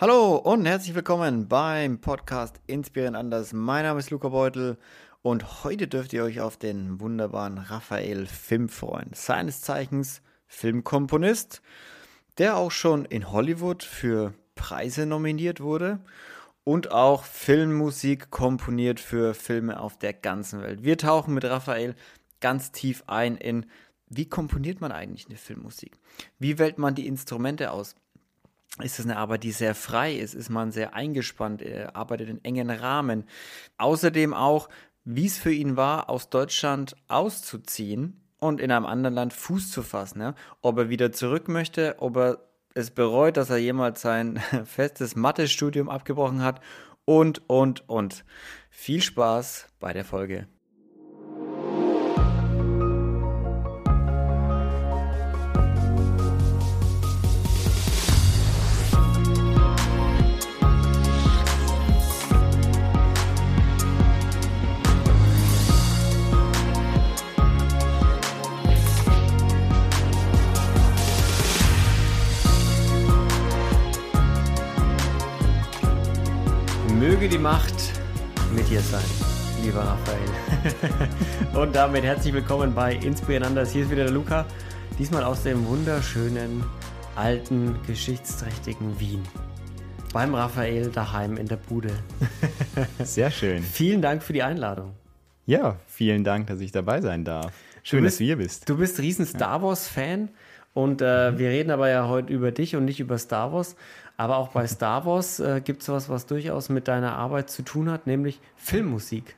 Hallo und herzlich willkommen beim Podcast Inspirieren anders. Mein Name ist Luca Beutel und heute dürft ihr euch auf den wunderbaren Raphael Film freuen. Seines Zeichens Filmkomponist, der auch schon in Hollywood für Preise nominiert wurde und auch Filmmusik komponiert für Filme auf der ganzen Welt. Wir tauchen mit Raphael ganz tief ein in, wie komponiert man eigentlich eine Filmmusik? Wie wählt man die Instrumente aus? Ist es eine Arbeit, die sehr frei ist? Ist man sehr eingespannt? Er arbeitet in engen Rahmen. Außerdem auch, wie es für ihn war, aus Deutschland auszuziehen und in einem anderen Land Fuß zu fassen. Ja? Ob er wieder zurück möchte, ob er es bereut, dass er jemals sein festes Mathe-Studium abgebrochen hat und, und, und. Viel Spaß bei der Folge. Macht mit dir sein, lieber Raphael. Und damit herzlich willkommen bei Inspiranders. Hier ist wieder der Luca, diesmal aus dem wunderschönen, alten, geschichtsträchtigen Wien. Beim Raphael daheim in der Bude. Sehr schön. Vielen Dank für die Einladung. Ja, vielen Dank, dass ich dabei sein darf. Schön, bist, dass du hier bist. Du bist riesen Star Wars-Fan und äh, wir reden aber ja heute über dich und nicht über Star Wars. Aber auch bei Star Wars äh, gibt es was, was durchaus mit deiner Arbeit zu tun hat, nämlich Filmmusik.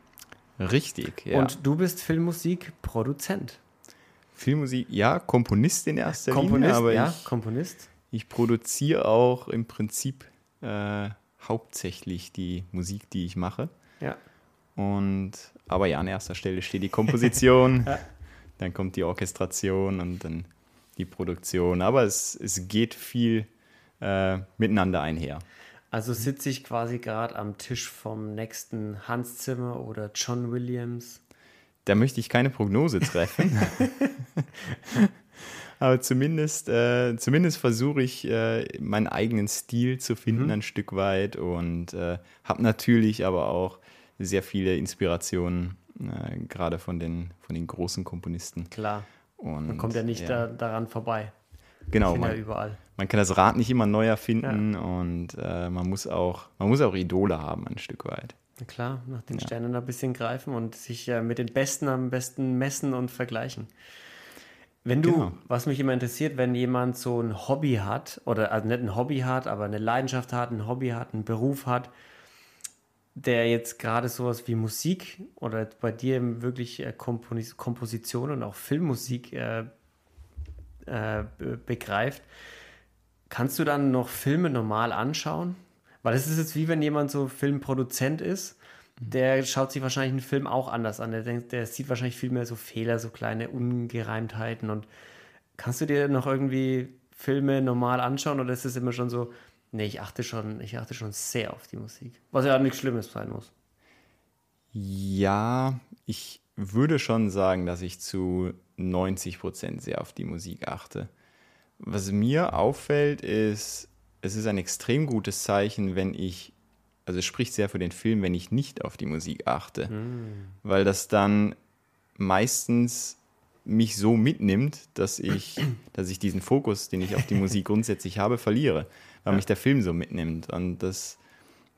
Richtig, ja. Und du bist Filmmusikproduzent. Filmmusik, ja, Komponist in erster Komponist, Linie, aber ja, ich, Komponist. ich produziere auch im Prinzip äh, hauptsächlich die Musik, die ich mache. Ja. Und aber ja, an erster Stelle steht die Komposition, Ja. dann kommt die Orchestration und dann die Produktion. Aber es, es geht viel äh, miteinander einher. Also sitze ich quasi gerade am Tisch vom nächsten Hans Zimmer oder John Williams. Da möchte ich keine Prognose treffen. Aber zumindest, äh, zumindest versuche ich, äh, meinen eigenen Stil zu finden, ein Stück weit. Und äh, habe natürlich aber auch sehr viele Inspirationen, äh, gerade von den, von den großen Komponisten. Klar, Und, man kommt ja nicht Da, daran vorbei. Genau, Sind ja man, überall. man kann das Rad nicht immer neu erfinden und äh, man, muss auch, man muss auch Idole haben, ein Stück weit. Na klar, nach den Ja. Sternen ein bisschen greifen und sich äh, mit den Besten am besten messen und vergleichen. Wenn du, Genau. was mich immer interessiert, wenn jemand so ein Hobby hat, oder also nicht ein Hobby hat, aber eine Leidenschaft hat, ein Hobby hat, einen Beruf hat, der jetzt gerade sowas wie Musik oder bei dir wirklich äh, Komponis Komposition und auch Filmmusik äh, äh, be- begreift, kannst du dann noch Filme normal anschauen? Weil es ist jetzt wie wenn jemand so Filmproduzent ist, der schaut sich wahrscheinlich einen Film auch anders an. Der denkt, der sieht wahrscheinlich viel mehr so Fehler, so kleine Ungereimtheiten. Und kannst du dir noch irgendwie Filme normal anschauen oder ist es immer schon so, nee, ich achte schon, ich achte schon sehr auf die Musik. Was ja auch nichts Schlimmes sein muss. Ja, ich würde schon sagen, dass ich zu 90 Prozent sehr auf die Musik achte. Was mir auffällt, ist, es ist ein extrem gutes Zeichen, wenn ich, also es spricht sehr für den Film, wenn ich nicht auf die Musik achte, weil das dann meistens mich so mitnimmt, dass ich, dass ich diesen Fokus, den ich auf die Musik grundsätzlich habe, verliere, weil mich der Film so mitnimmt. Und das,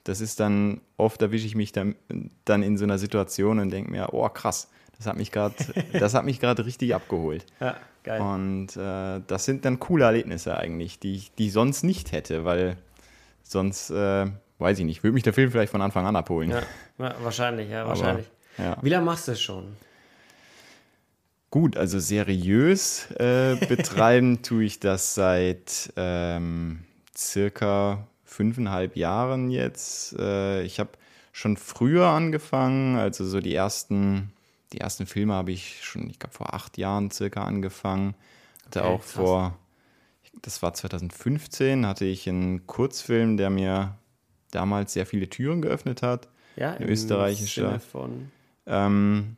das ist dann, oft erwische ich mich dann, dann in so einer Situation und denke mir, oh krass, das hat mich gerade, das hat mich gerade richtig abgeholt. Ja, geil. Und äh, das sind dann coole Erlebnisse eigentlich, die ich, die ich sonst nicht hätte, weil sonst, äh, weiß ich nicht, würde mich der Film vielleicht von Anfang an abholen. Ja, ja, wahrscheinlich, ja, Aber, wahrscheinlich. ja. Wie lange machst du es schon? Gut, also seriös äh, betreiben tue ich das seit ähm, circa fünfeinhalb Jahren jetzt. Äh, ich habe schon früher angefangen, also so die ersten, die ersten Filme habe ich schon, ich glaube, vor acht Jahren circa angefangen. Hatte Okay, auch krass. vor, das war 2015, hatte ich einen Kurzfilm, der mir damals sehr viele Türen geöffnet hat. Ja, Ein österreichischer. Ähm,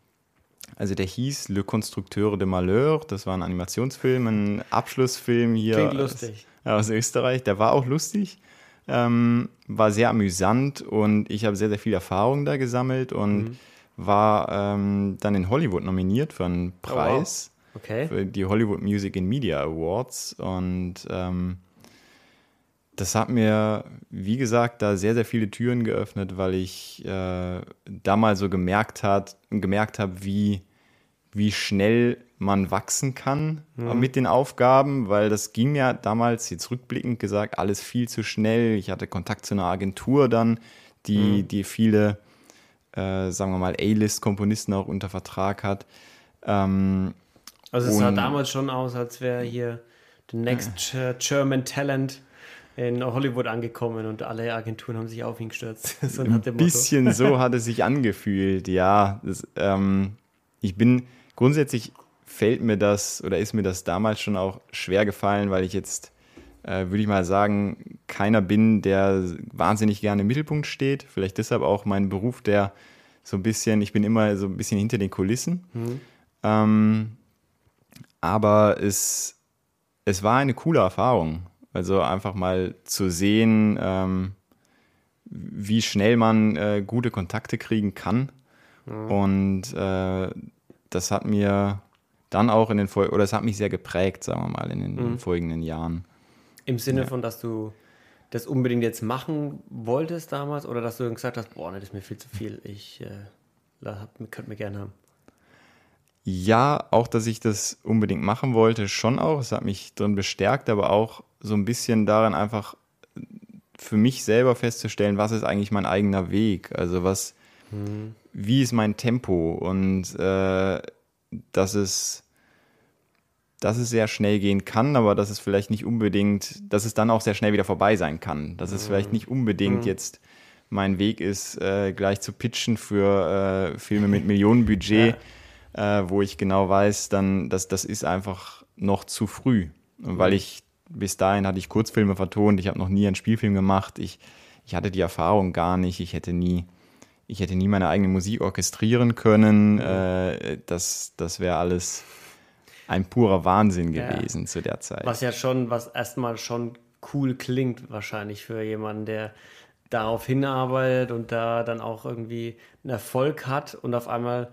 also der hieß Le Constructeur de Malheur. Das war ein Animationsfilm, ein Abschlussfilm hier Klingt aus- lustig. aus Österreich. Der war auch lustig. Ähm, war sehr amüsant und ich habe sehr, sehr viel Erfahrung da gesammelt und mhm. war ähm, dann in Hollywood nominiert für einen Preis. Oh, wow. okay. Für die Hollywood Music and Media Awards. Und ähm, das hat mir, wie gesagt, da sehr, sehr viele Türen geöffnet, weil ich äh, da mal so gemerkt, hat, gemerkt habe, wie, wie schnell man wachsen kann mhm. mit den Aufgaben, weil das ging ja damals, jetzt rückblickend gesagt, alles viel zu schnell. Ich hatte Kontakt zu einer Agentur dann, die, mhm. die viele, äh, sagen wir mal, A-List-Komponisten auch unter Vertrag hat. Ähm, also es sah damals schon aus, als wäre hier the next äh. German Talent in Hollywood angekommen und alle Agenturen haben sich auf ihn gestürzt. so ein bisschen so hat es sich angefühlt, ja. Das, ähm, ich bin grundsätzlich fällt mir das oder ist mir das damals schon auch schwer gefallen, weil ich jetzt, äh, würde ich mal sagen, keiner bin, der wahnsinnig gerne im Mittelpunkt steht. Vielleicht deshalb auch mein Beruf, der so ein bisschen, ich bin immer so ein bisschen hinter den Kulissen. Mhm. Ähm, aber es, es war eine coole Erfahrung. Also einfach mal zu sehen, ähm, wie schnell man äh, gute Kontakte kriegen kann. Mhm. Und äh, das hat mir dann auch in den Fol oder es hat mich sehr geprägt, sagen wir mal, in den, mhm. folgenden Jahren. Im Sinne ja. von, dass du das unbedingt jetzt machen wolltest damals oder dass du gesagt hast, boah, ne, das ist mir viel zu viel, ich äh, könnte mir gerne haben. Ja, auch, dass ich das unbedingt machen wollte, schon auch. Es hat mich drin bestärkt, aber auch so ein bisschen daran einfach für mich selber festzustellen, was ist eigentlich mein eigener Weg? Also was, mhm. wie ist mein Tempo? Und äh, dass es, dass es sehr schnell gehen kann, aber dass es vielleicht nicht unbedingt, dass es dann auch sehr schnell wieder vorbei sein kann. Dass es mhm. vielleicht nicht unbedingt mhm. jetzt mein Weg ist, äh, gleich zu pitchen für äh, Filme mit Millionenbudget. Ja äh, wo ich genau weiß, dann, dass das ist einfach noch zu früh. Mhm. Weil ich bis dahin hatte ich Kurzfilme vertont, ich habe noch nie einen Spielfilm gemacht, ich, ich hatte die Erfahrung gar nicht, ich hätte nie, ich hätte nie meine eigene Musik orchestrieren können. Mhm. Äh, das das wäre alles ein purer Wahnsinn gewesen ja. zu der Zeit. Was ja schon, was erstmal schon cool klingt, wahrscheinlich für jemanden, der darauf hinarbeitet und da dann auch irgendwie einen Erfolg hat und auf einmal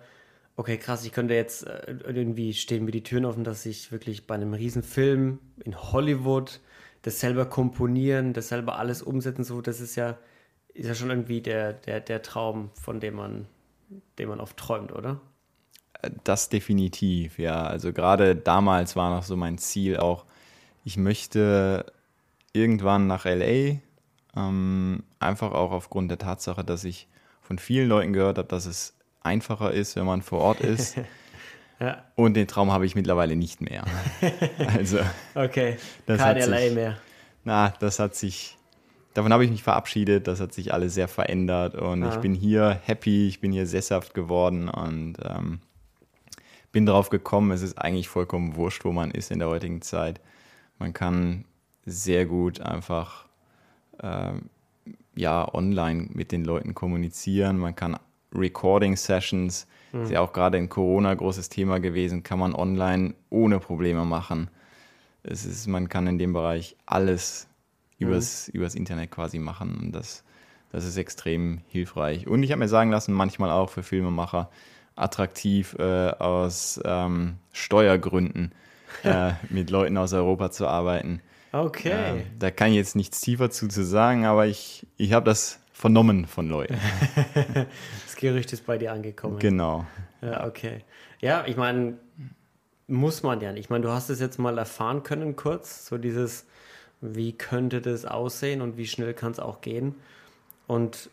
okay, krass, ich könnte jetzt äh, irgendwie stehen mir die Türen offen, dass ich wirklich bei einem Riesenfilm in Hollywood das selber komponieren, das selber alles umsetzen, so, das ist ja, ist ja schon irgendwie der, der, der Traum, von dem man, dem man oft träumt, oder? Äh, das definitiv, ja. Also gerade damals war noch so mein Ziel auch, ich möchte irgendwann nach LA, ähm, einfach auch aufgrund der Tatsache, dass ich von vielen Leuten gehört habe, dass es einfacher ist, wenn man vor Ort ist. ja. Und den Traum habe ich mittlerweile nicht mehr. also, okay, kein LA sich, mehr. Na, das hat sich, davon habe ich mich verabschiedet, das hat sich alles sehr verändert und ah. ich bin hier happy, ich bin hier sesshaft geworden und ähm, bin darauf gekommen, es ist eigentlich vollkommen wurscht, wo man ist in der heutigen Zeit. Man kann sehr gut einfach ähm, ja online mit den Leuten kommunizieren, man kann Recording-Sessions, mhm. ist ja auch gerade in Corona großes Thema gewesen, kann man online ohne Probleme machen. Es ist, man kann in dem Bereich alles übers, mhm. übers Internet quasi machen und das, das ist extrem hilfreich. Und ich habe mir sagen lassen, manchmal auch für Filmemacher attraktiv äh, aus ähm, Steuergründen äh, mit Leuten aus Europa zu arbeiten. Okay. Äh, da kann ich jetzt nichts tiefer zu, zu sagen, aber ich, ich habe das vernommen von Leuten. das Gerücht ist bei dir angekommen. Genau. Ja, okay. Ja, ich meine, muss man ja nicht. Ich meine, du hast es jetzt mal erfahren können kurz, so dieses, wie könnte das aussehen und wie schnell kann es auch gehen. Und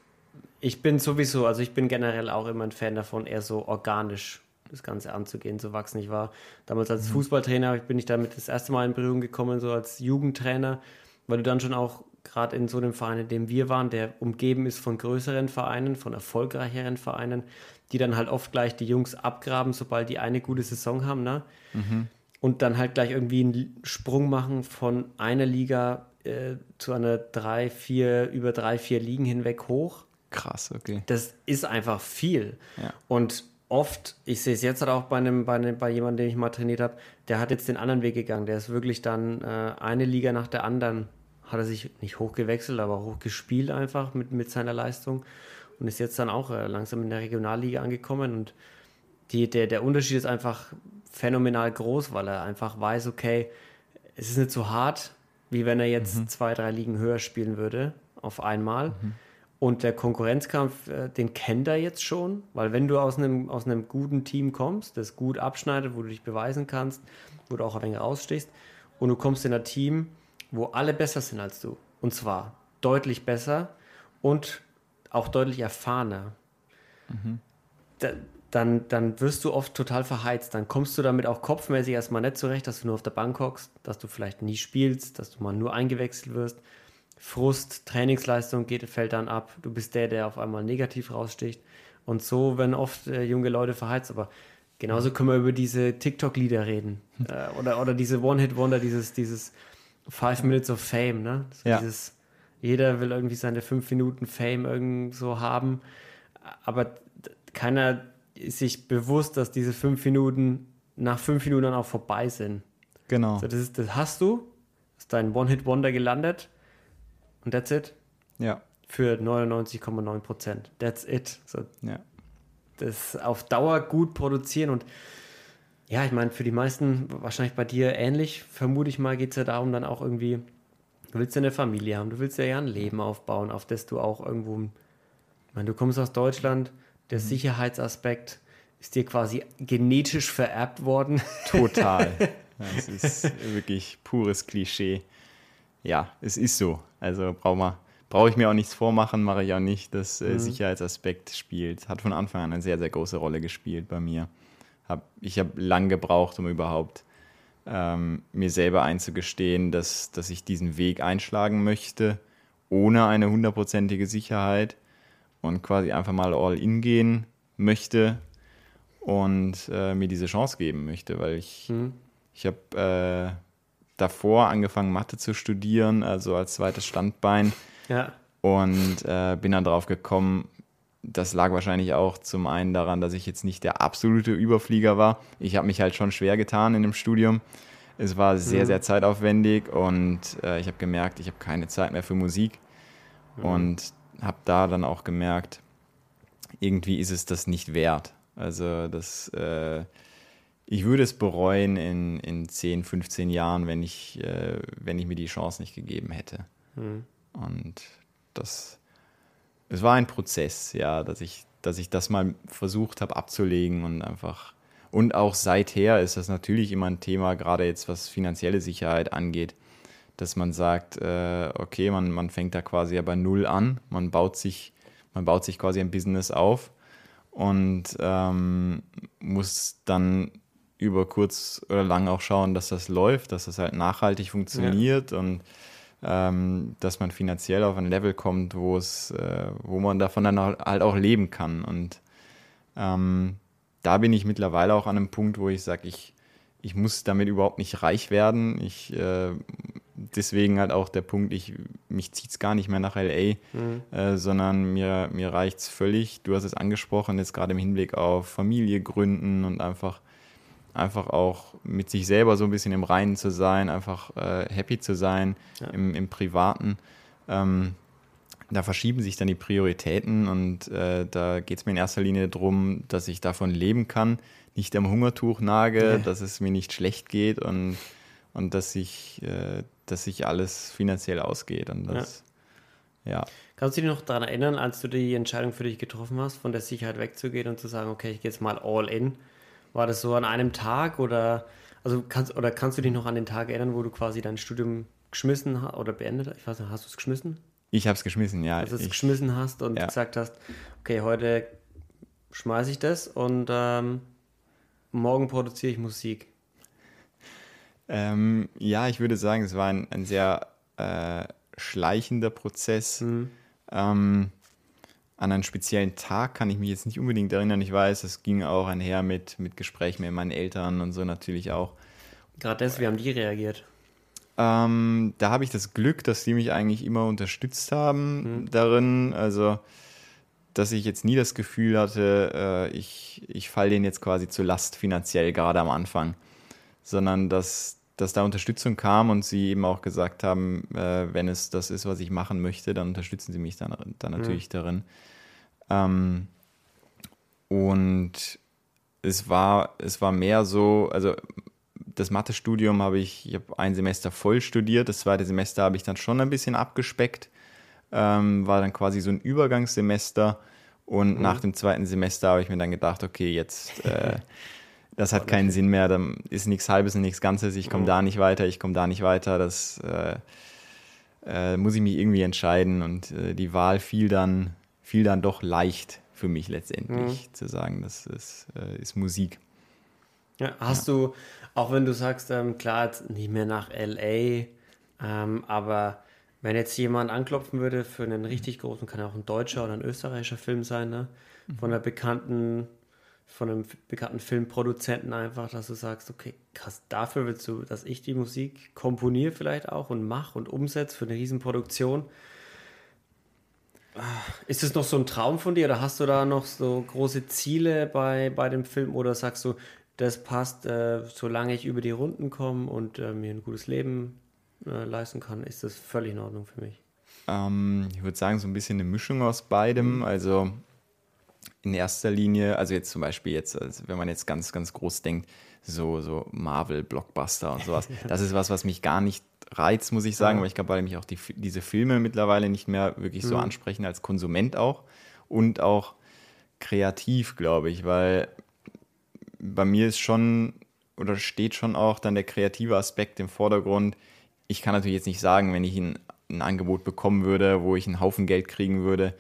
ich bin sowieso, also ich bin generell auch immer ein Fan davon, eher so organisch das Ganze anzugehen, zu wachsen. Ich war damals als mhm. Fußballtrainer, bin ich damit das erste Mal in Berührung gekommen, so als Jugendtrainer, weil du dann schon auch gerade in so einem Verein, in dem wir waren, der umgeben ist von größeren Vereinen, von erfolgreicheren Vereinen, die dann halt oft gleich die Jungs abgraben, sobald die eine gute Saison haben, ne? Mhm. Und dann halt gleich irgendwie einen Sprung machen von einer Liga äh, zu einer drei, vier, über drei, vier Ligen hinweg hoch. Krass, okay. Das ist einfach viel. Ja. Und oft, ich sehe es jetzt halt auch bei einem, bei einem, bei jemandem, den ich mal trainiert habe, der hat jetzt den anderen Weg gegangen. Der ist wirklich dann äh, eine Liga nach der anderen hat er sich nicht hochgewechselt, aber hochgespielt einfach mit, mit seiner Leistung und ist jetzt dann auch äh, langsam in der Regionalliga angekommen und die, der, der Unterschied ist einfach phänomenal groß, weil er einfach weiß, okay, es ist nicht so hart, wie wenn er jetzt mhm. zwei, drei Ligen höher spielen würde auf einmal. Mhm. Und der Konkurrenzkampf, äh, den kennt er jetzt schon, weil wenn du aus einem, aus einem guten Team kommst, das gut abschneidet, wo du dich beweisen kannst, wo du auch ein wenig rausstehst, und du kommst in ein Team, wo alle besser sind als du, und zwar deutlich besser und auch deutlich erfahrener, mhm. da, dann, dann wirst du oft total verheizt. Dann kommst du damit auch kopfmäßig erstmal nicht zurecht, dass du nur auf der Bank hockst, dass du vielleicht nie spielst, dass du mal nur eingewechselt wirst. Frust, Trainingsleistung geht, fällt dann ab. Du bist der, der auf einmal negativ raussticht. Und so werden oft äh, junge Leute verheizt. Aber genauso können wir über diese TikTok-Lieder reden. Äh, oder, oder diese One-Hit-Wonder, dieses, dieses Five Minutes of Fame. Ne? So ja. dieses, jeder will irgendwie seine fünf Minuten Fame irgendwo haben. Aber keiner sich bewusst, dass diese fünf Minuten nach fünf Minuten dann auch vorbei sind. Genau. So, das, ist, das hast du, ist dein One-Hit-Wonder gelandet und that's it. Ja. Für 99,9 Prozent. That's it. So, ja. Das auf Dauer gut produzieren und ja, ich meine, für die meisten, wahrscheinlich bei dir ähnlich, vermute ich mal, geht es ja darum, dann auch irgendwie, du willst ja eine Familie haben, du willst ja, ja ein Leben aufbauen, auf das du auch irgendwo, ich meine, du kommst aus Deutschland, der mhm. Sicherheitsaspekt ist dir quasi genetisch vererbt worden. Total. Das ist wirklich pures Klischee. Ja, es ist so. Also brauche brauch ich mir auch nichts vormachen, mache ich auch nicht. Das äh, mhm. Sicherheitsaspekt spielt, hat von Anfang an eine sehr, sehr große Rolle gespielt bei mir. Hab, ich habe lang gebraucht, um überhaupt ähm, mir selber einzugestehen, dass, dass ich diesen Weg einschlagen möchte, ohne eine hundertprozentige Sicherheit und quasi einfach mal all in gehen möchte und äh, mir diese Chance geben möchte, weil ich, mhm. ich habe äh, davor angefangen, Mathe zu studieren, also als zweites Standbein. Ja. Und äh, bin dann drauf gekommen, das lag wahrscheinlich auch zum einen daran, dass ich jetzt nicht der absolute Überflieger war. Ich habe mich halt schon schwer getan in dem Studium. Es war sehr, mhm. sehr zeitaufwendig und äh, ich habe gemerkt, ich habe keine Zeit mehr für Musik. Mhm. Und habe da dann auch gemerkt, irgendwie ist es das nicht wert. Also das, äh, ich würde es bereuen in, in 10, 15 Jahren, wenn ich, äh, wenn ich mir die Chance nicht gegeben hätte. Mhm. Und das, es war ein Prozess, ja, dass ich, dass ich das mal versucht habe abzulegen und einfach, und auch seither ist das natürlich immer ein Thema, gerade jetzt was finanzielle Sicherheit angeht dass man sagt, äh, okay, man, man fängt da quasi ja bei Null an, man baut sich, man baut sich quasi ein Business auf und ähm, muss dann über kurz oder lang auch schauen, dass das läuft, dass das halt nachhaltig funktioniert ja. und ähm, dass man finanziell auf ein Level kommt, wo es, äh, wo man davon dann halt auch leben kann. Und ähm, da bin ich mittlerweile auch an einem Punkt, wo ich sage, ich, ich muss damit überhaupt nicht reich werden. Ich äh, deswegen halt auch der Punkt, ich, mich zieht es gar nicht mehr nach LA, mhm. äh, sondern mir, mir reicht es völlig. Du hast es angesprochen, jetzt gerade im Hinblick auf Familie gründen und einfach, einfach auch mit sich selber so ein bisschen im Reinen zu sein, einfach äh, happy zu sein ja. im, im Privaten. Ähm, da verschieben sich dann die Prioritäten und äh, da geht es mir in erster Linie darum, dass ich davon leben kann, nicht am Hungertuch nage, ja. dass es mir nicht schlecht geht und, und dass ich äh, dass sich alles finanziell ausgeht. Und das, ja. ja. Kannst du dich noch daran erinnern, als du die Entscheidung für dich getroffen hast, von der Sicherheit wegzugehen und zu sagen, okay, ich gehe jetzt mal all in? War das so an einem Tag oder also kannst oder kannst du dich noch an den Tag erinnern, wo du quasi dein Studium geschmissen hast oder beendet hast? Ich weiß nicht, hast du es geschmissen? Ich habe es geschmissen, ja. Dass du es geschmissen hast und ja. gesagt hast, okay, heute schmeiße ich das und ähm, morgen produziere ich Musik. Ähm, ja, ich würde sagen, es war ein, ein sehr äh, schleichender Prozess. Mhm. Ähm, an einen speziellen Tag kann ich mich jetzt nicht unbedingt erinnern. Ich weiß, es ging auch einher mit, mit Gesprächen mit meinen Eltern und so natürlich auch. Gerade das, wie haben die reagiert? Ähm, da habe ich das Glück, dass die mich eigentlich immer unterstützt haben mhm. darin. Also, dass ich jetzt nie das Gefühl hatte, äh, ich, ich falle denen jetzt quasi zur Last finanziell, gerade am Anfang. Sondern dass, dass da Unterstützung kam und sie eben auch gesagt haben, äh, wenn es das ist, was ich machen möchte, dann unterstützen sie mich dann, dann natürlich mhm. darin. Ähm, und es war, es war mehr so, also das Mathestudium habe ich, ich habe ein Semester voll studiert, das zweite Semester habe ich dann schon ein bisschen abgespeckt, ähm, war dann quasi so ein Übergangssemester und mhm. nach dem zweiten Semester habe ich mir dann gedacht, okay, jetzt, äh, das hat keinen Sinn mehr, dann ist nichts Halbes und nichts Ganzes, ich komme mhm. da nicht weiter, ich komme da nicht weiter, das äh, äh, muss ich mich irgendwie entscheiden und äh, die Wahl fiel dann, fiel dann doch leicht für mich letztendlich, mhm. zu sagen, das ist, äh, ist Musik. Ja, hast ja. du, auch wenn du sagst, ähm, klar, nicht mehr nach LA, ähm, aber wenn jetzt jemand anklopfen würde für einen richtig großen, kann ja auch ein deutscher oder ein österreichischer Film sein, ne? Von einer bekannten, von einem bekannten Filmproduzenten einfach, dass du sagst, okay, krass, dafür willst du, dass ich die Musik komponiere vielleicht auch und mache und umsetze für eine Riesenproduktion. Ist es noch so ein Traum von dir oder hast du da noch so große Ziele bei, bei dem Film oder sagst du, das passt, äh, solange ich über die Runden komme und äh, mir ein gutes Leben äh, leisten kann, ist das völlig in Ordnung für mich. Ähm, ich würde sagen, so ein bisschen eine Mischung aus beidem. Mhm. Also in erster Linie, also jetzt zum Beispiel jetzt, also wenn man jetzt ganz, ganz groß denkt, so, so Marvel-Blockbuster und sowas, das ist was, was mich gar nicht reizt, muss ich sagen, weil ich glaube, weil mich auch die, diese Filme mittlerweile nicht mehr wirklich so mhm. ansprechen als Konsument auch und auch kreativ, glaube ich, weil bei mir ist schon oder steht schon auch dann der kreative Aspekt im Vordergrund. Ich kann natürlich jetzt nicht sagen, wenn ich ein, ein Angebot bekommen würde, wo ich einen Haufen Geld kriegen würde,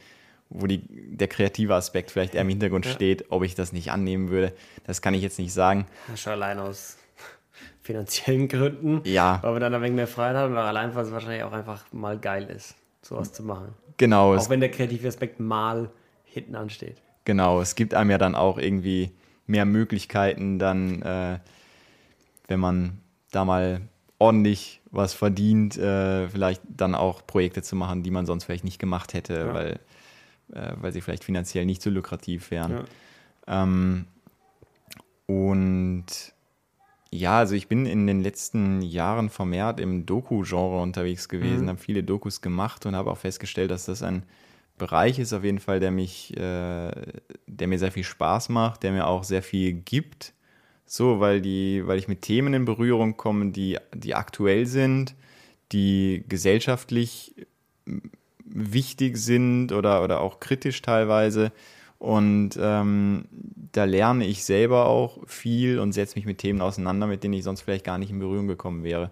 wo die, der kreative Aspekt vielleicht eher im Hintergrund ja. steht, ob ich das nicht annehmen würde. Das kann ich jetzt nicht sagen. Schon allein aus finanziellen Gründen. Ja. Weil man dann ein wenig mehr Freiheit hat und auch allein, weil es wahrscheinlich auch einfach mal geil ist, sowas zu machen. Genau. Auch wenn der kreative Aspekt mal hinten ansteht. Genau, es gibt einem ja dann auch irgendwie mehr Möglichkeiten, dann, äh, wenn man da mal ordentlich was verdient, äh, vielleicht dann auch Projekte zu machen, die man sonst vielleicht nicht gemacht hätte, ja. weil, äh, weil sie vielleicht finanziell nicht so lukrativ wären. Ja. Ähm, und ja, also ich bin in den letzten Jahren vermehrt im Doku-Genre unterwegs gewesen, mhm. habe viele Dokus gemacht und habe auch festgestellt, dass das ein Bereich ist auf jeden Fall, der mich, äh, der mir sehr viel Spaß macht, der mir auch sehr viel gibt. So, weil die, weil ich mit Themen in Berührung komme, die, die aktuell sind, die gesellschaftlich wichtig sind oder, oder auch kritisch teilweise. Und ähm, da lerne ich selber auch viel und setze mich mit Themen auseinander, mit denen ich sonst vielleicht gar nicht in Berührung gekommen wäre.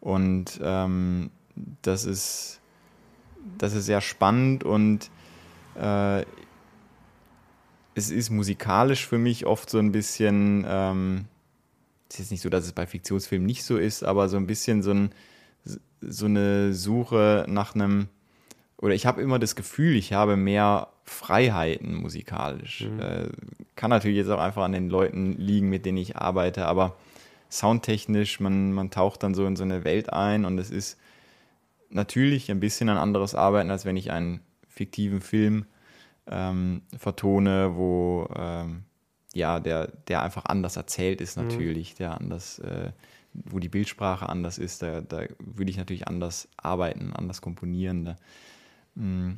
Und ähm, das ist das ist sehr spannend und äh, es ist musikalisch für mich oft so ein bisschen, ähm, es ist jetzt nicht so, dass es bei Fiktionsfilmen nicht so ist, aber so ein bisschen so, ein, so eine Suche nach einem, oder ich habe immer das Gefühl, ich habe mehr Freiheiten musikalisch. Mhm. Äh, kann natürlich jetzt auch einfach an den Leuten liegen, mit denen ich arbeite, aber soundtechnisch, man, man taucht dann so in so eine Welt ein und es ist natürlich ein bisschen ein anderes Arbeiten, als wenn ich einen fiktiven Film ähm, vertone, wo ähm, ja, der, der einfach anders erzählt ist mhm. natürlich, mhm. der anders, äh, wo die Bildsprache anders ist, da, da würde ich natürlich anders arbeiten, anders komponieren. Da. Mm,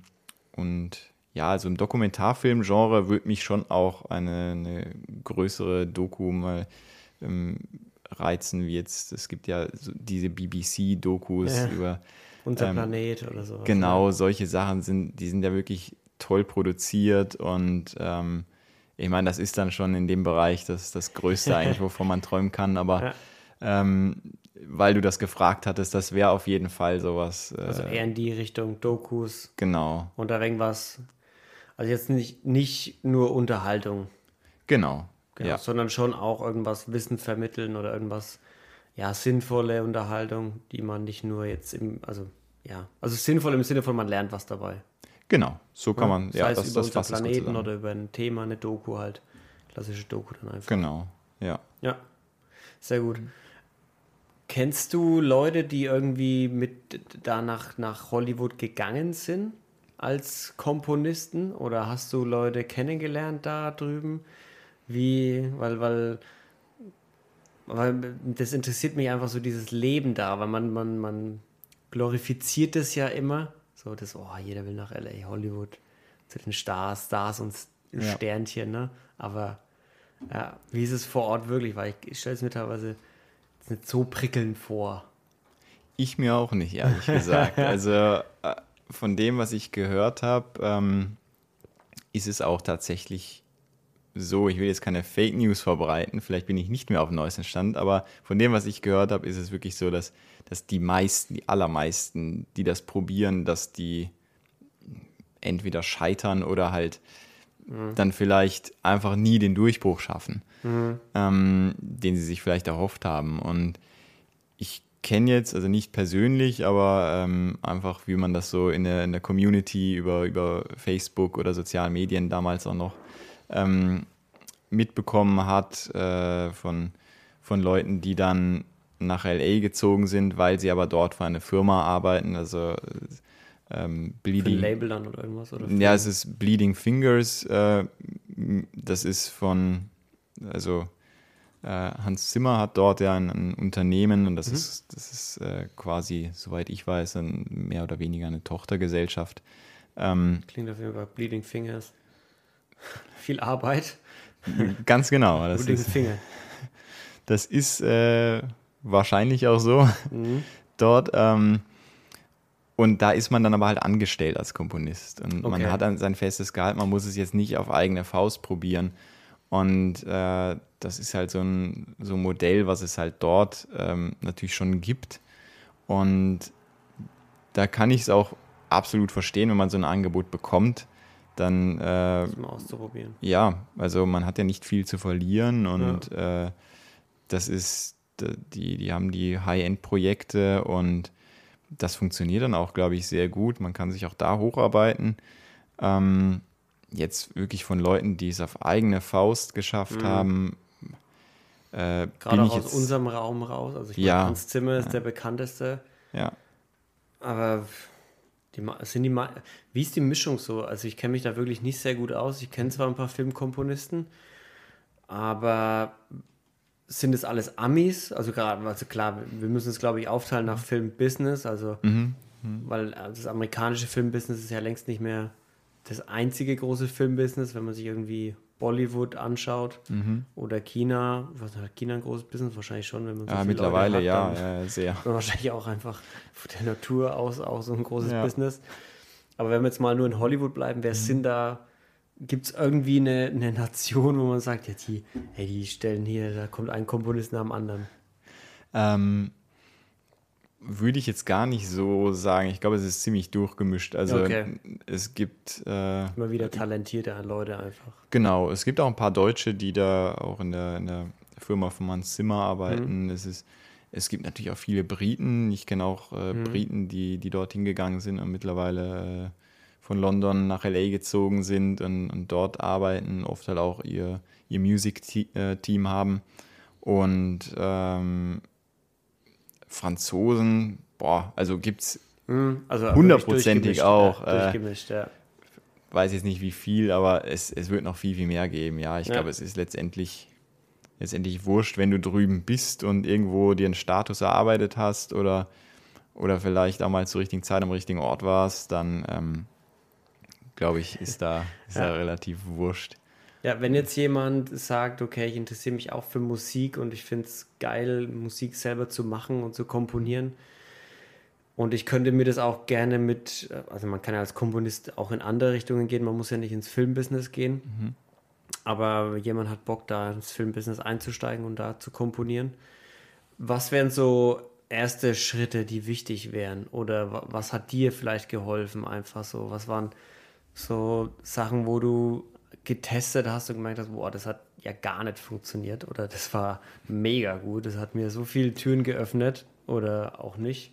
und ja, also im Dokumentarfilm-Genre würde mich schon auch eine, eine größere Doku mal ähm, reizen, wie jetzt, es gibt ja so diese BBC-Dokus ja. über unser ähm, Planet oder so. Genau, solche Sachen sind, die sind ja wirklich toll produziert und ähm, ich meine, das ist dann schon in dem Bereich das, das Größte eigentlich, wovon man träumen kann, aber ja. ähm, weil du das gefragt hattest, das wäre auf jeden Fall sowas. Äh, also eher in die Richtung Dokus. Genau. Und da irgendwas, also jetzt nicht, nicht nur Unterhaltung. Genau. genau ja. Sondern schon auch irgendwas Wissen vermitteln oder irgendwas ja, sinnvolle Unterhaltung, die man nicht nur jetzt im, also ja, also sinnvoll im Sinne von, man lernt was dabei. Genau, so kann man, ja, das, über das Planeten oder über ein Thema, eine Doku halt, klassische Doku dann einfach. Genau, ja. Ja, sehr gut. Kennst du Leute, die irgendwie mit da nach, Hollywood gegangen sind als Komponisten oder hast du Leute kennengelernt da drüben? Wie, weil, weil weil das interessiert mich einfach so dieses Leben da, weil man, man, man glorifiziert es ja immer. So, das, oh, jeder will nach LA, Hollywood, zu den Stars, Stars und Ja. Sternchen, ne? Aber ja, wie ist es vor Ort wirklich? Weil ich, ich stelle es mir teilweise nicht so prickelnd vor. Ich mir auch nicht, ehrlich gesagt. Also äh, von dem, was ich gehört habe, ähm, ist es auch tatsächlich so, ich will jetzt keine Fake News verbreiten, vielleicht bin ich nicht mehr auf dem neuesten Stand, aber von dem, was ich gehört habe, ist es wirklich so, dass, dass die meisten, die allermeisten, die das probieren, dass die entweder scheitern oder halt dann vielleicht einfach nie den Durchbruch schaffen, ähm, den sie sich vielleicht erhofft haben. Und ich kenne jetzt, also nicht persönlich, aber ähm, einfach, wie man das so in der, in der Community über, über Facebook oder sozialen Medien damals auch noch ähm, mitbekommen hat äh, von, von Leuten, die dann nach LA gezogen sind, weil sie aber dort für eine Firma arbeiten, also ähm, Für Bleeding. Label dann oder irgendwas? Oder für- Ja, es ist Bleeding Fingers. Äh, das ist von, also äh, Hans Zimmer hat dort ja ein, ein Unternehmen und das ist, das ist äh, quasi, soweit ich weiß, ein, mehr oder weniger eine Tochtergesellschaft. Ähm, Klingt auf jeden Fall Bleeding Fingers. Viel Arbeit. ganz genau. Das Bleeding ist, Finger. das ist äh, wahrscheinlich auch so Mhm. dort. Ähm, und da ist man dann aber halt angestellt als Komponist. Und man Okay. hat dann sein festes Gehalt, man muss es jetzt nicht auf eigene Faust probieren. Und äh, das ist halt so ein, so ein Modell, was es halt dort ähm, natürlich schon gibt. Und da kann ich es auch absolut verstehen, wenn man so ein Angebot bekommt. Dann äh, Das mal auszuprobieren. ja, also man hat ja nicht viel zu verlieren und äh, das ist, die, die haben die High-End-Projekte und das funktioniert dann auch, glaube ich, sehr gut. Man kann sich auch da hocharbeiten. Ähm, jetzt wirklich von Leuten, die es auf eigene Faust geschafft haben, äh, Gerade auch aus unserem Raum raus. Also ich Ja. meine, Hans Zimmer ist der bekannteste. ja, Aber die, sind die, wie ist die Mischung so? Also ich kenne mich da wirklich nicht sehr gut aus. Ich kenne zwar ein paar Filmkomponisten, aber sind es alles Amis? Also gerade, also klar, wir müssen es glaube ich aufteilen nach Filmbusiness, also weil das amerikanische Filmbusiness ist ja längst nicht mehr das einzige große Filmbusiness, wenn man sich irgendwie Bollywood anschaut oder China. Was hat China ein großes Business? Wahrscheinlich schon, wenn man so ja mittlerweile Leute hat, ja, ja, sehr. wahrscheinlich auch einfach von der Natur aus auch so ein großes Ja. Business. Aber wenn wir jetzt mal nur in Hollywood bleiben, wer sind da, gibt es irgendwie eine, eine Nation, wo man sagt, ja, die, hey, die stellen hier, da kommt ein Komponist nach dem anderen. Ähm, würde ich jetzt gar nicht so sagen. Ich glaube, es ist ziemlich durchgemischt. Also Okay. es gibt äh, Immer wieder talentierte Leute einfach. Genau, es gibt auch ein paar Deutsche, die da auch in der, in der Firma von Hans Zimmer arbeiten. Es, ist, es gibt natürlich auch viele Briten. Ich kenne auch äh, Briten, die, die dort hingegangen sind und mittlerweile äh, von London nach LA gezogen sind und, und dort arbeiten, oft halt auch ihr, ihr Music-Team haben. Und ähm, Franzosen, boah, also gibt es Also Hundertprozentig auch, Ja, äh, durchgemischt, ja. weiß jetzt nicht wie viel, aber es, es wird noch viel, viel mehr geben. Ja, ich Ja. glaube, es ist letztendlich, letztendlich wurscht, wenn du drüben bist und irgendwo dir einen Status erarbeitet hast oder, oder vielleicht auch mal zur richtigen Zeit am richtigen Ort warst, dann ähm, glaube ich, ist da, ist da Ja. relativ wurscht. Ja, wenn jetzt jemand sagt, okay, ich interessiere mich auch für Musik und ich finde es geil, Musik selber zu machen und zu komponieren. Und ich könnte mir das auch gerne mit, also man kann ja als Komponist auch in andere Richtungen gehen, man muss ja nicht ins Filmbusiness gehen. Aber jemand hat Bock, da ins Filmbusiness einzusteigen und da zu komponieren. Was wären so erste Schritte, die wichtig wären? Oder wa- was hat dir vielleicht geholfen, einfach so? Was waren so Sachen, wo du getestet hast und gemerkt hast, boah, das hat ja gar nicht funktioniert oder das war mega gut, das hat mir so viele Türen geöffnet oder auch nicht.